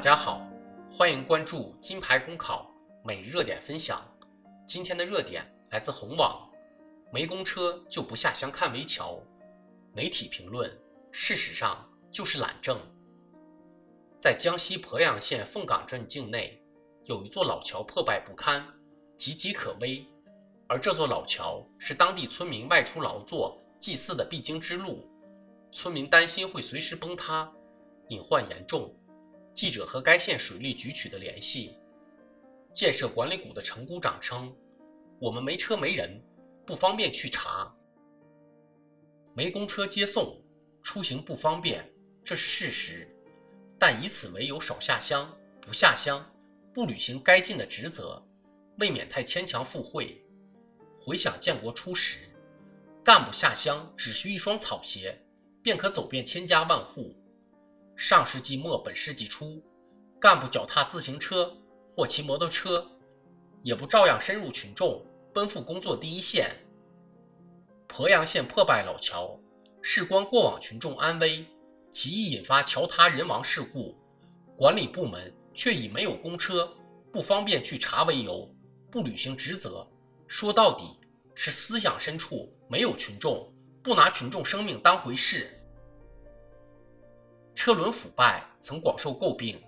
大家好，欢迎关注金牌公考每日热点分享。今天的热点来自红网，没公车就不下乡看围桥。媒体评论：事实上就是懒政。在江西鄱阳县凤岗镇境内，有一座老桥破败不堪，岌岌可危。而这座老桥是当地村民外出劳作、祭祀的必经之路，村民担心会随时崩塌，隐患严重。记者和该县水利局取得联系，建设管理股的陈股长称：“我们没车没人，不方便去查，没公车接送，出行不方便，这是事实。但以此为由少下乡、不下乡、不履行该尽的职责，未免太牵强附会。”回想建国初时，干部下乡只需一双草鞋，便可走遍千家万户。上世纪末本世纪初，干部脚踏自行车或骑摩托车，也不照样深入群众，奔赴工作第一线。鄱阳县破败老桥，事关过往群众安危，极易引发桥塌人亡事故，管理部门却以没有公车，不方便去查为由，不履行职责。说到底，是思想深处没有群众，不拿群众生命当回事。车轮腐败曾广受诟病，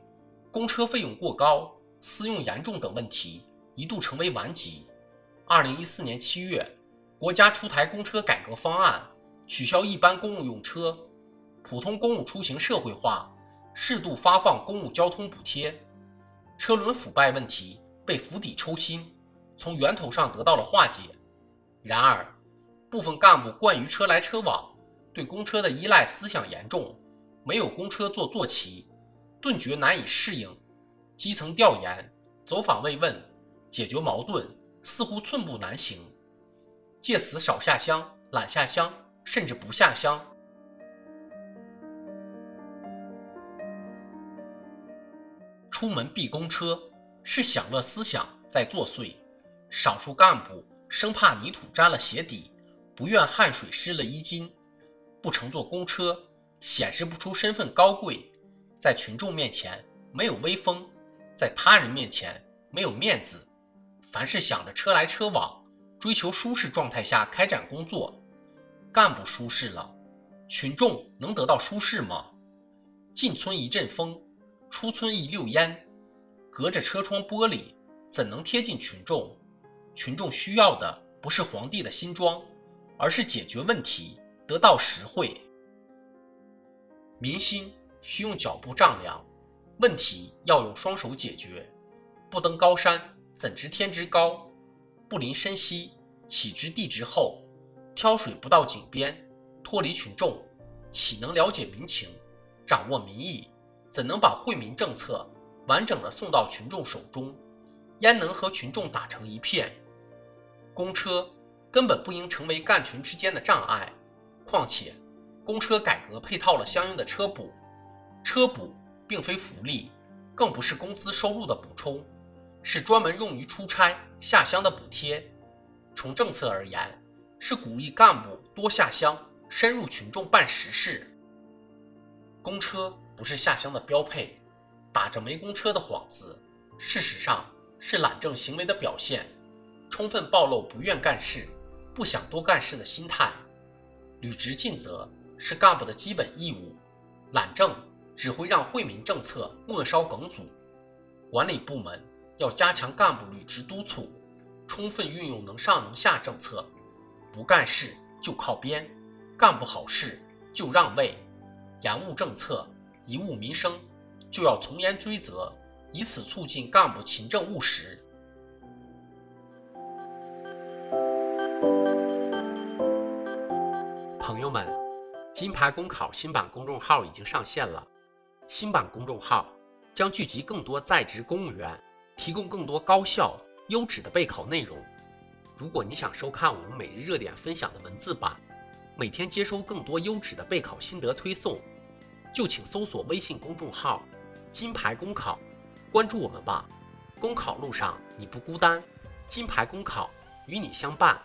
公车费用过高、私用严重等问题一度成为顽疾。二零一四年七月，国家出台公车改革方案，取消一般公务用车，普通公务出行社会化，适度发放公务交通补贴，车轮腐败问题被釜底抽薪。从源头上得到了化解。然而，部分干部惯于车来车往，对公车的依赖思想严重，没有公车做坐骑，顿觉难以适应。基层调研、走访慰问、解决矛盾，似乎寸步难行。借此少下乡、懒下乡，甚至不下乡。出门避公车，是享乐思想在作祟。少数干部生怕泥土沾了鞋底，不愿汗水湿了衣襟，不乘坐公车，显示不出身份高贵，在群众面前没有威风，在他人面前没有面子。凡是想着车来车往，追求舒适状态下开展工作，干部舒适了，群众能得到舒适吗？进村一阵风，出村一溜烟，隔着车窗玻璃，怎能贴近群众？群众需要的不是皇帝的新装，而是解决问题，得到实惠。民心需用脚步丈量，问题要用双手解决。不登高山，怎知天之高？不临深溪，岂知地之厚？挑水不到井边，脱离群众，岂能了解民情，掌握民意？怎能把惠民政策完整的送到群众手中？焉能和群众打成一片？公车根本不应成为干群之间的障碍，况且，公车改革配套了相应的车补，车补并非福利，更不是工资收入的补充，是专门用于出差下乡的补贴。从政策而言，是鼓励干部多下乡，深入群众办实事。公车不是下乡的标配，打着没公车的幌子，事实上是懒政行为的表现。充分暴露不愿干事、不想多干事的心态。履职尽责是干部的基本义务，懒政只会让惠民政策末梢梗阻。管理部门要加强干部履职督促，充分运用能上能下政策，不干事就靠边，干不好事就让位，延误政策、贻误民生，就要从严追责，以此促进干部勤政务实。朋友们，金牌公考新版公众号已经上线了。新版公众号将聚集更多在职公务员，提供更多高效优质的备考内容。如果你想收看我们每日热点分享的文字版，每天接收更多优质的备考心得推送，就请搜索微信公众号“金牌公考”，关注我们吧。公考路上你不孤单，金牌公考与你相伴。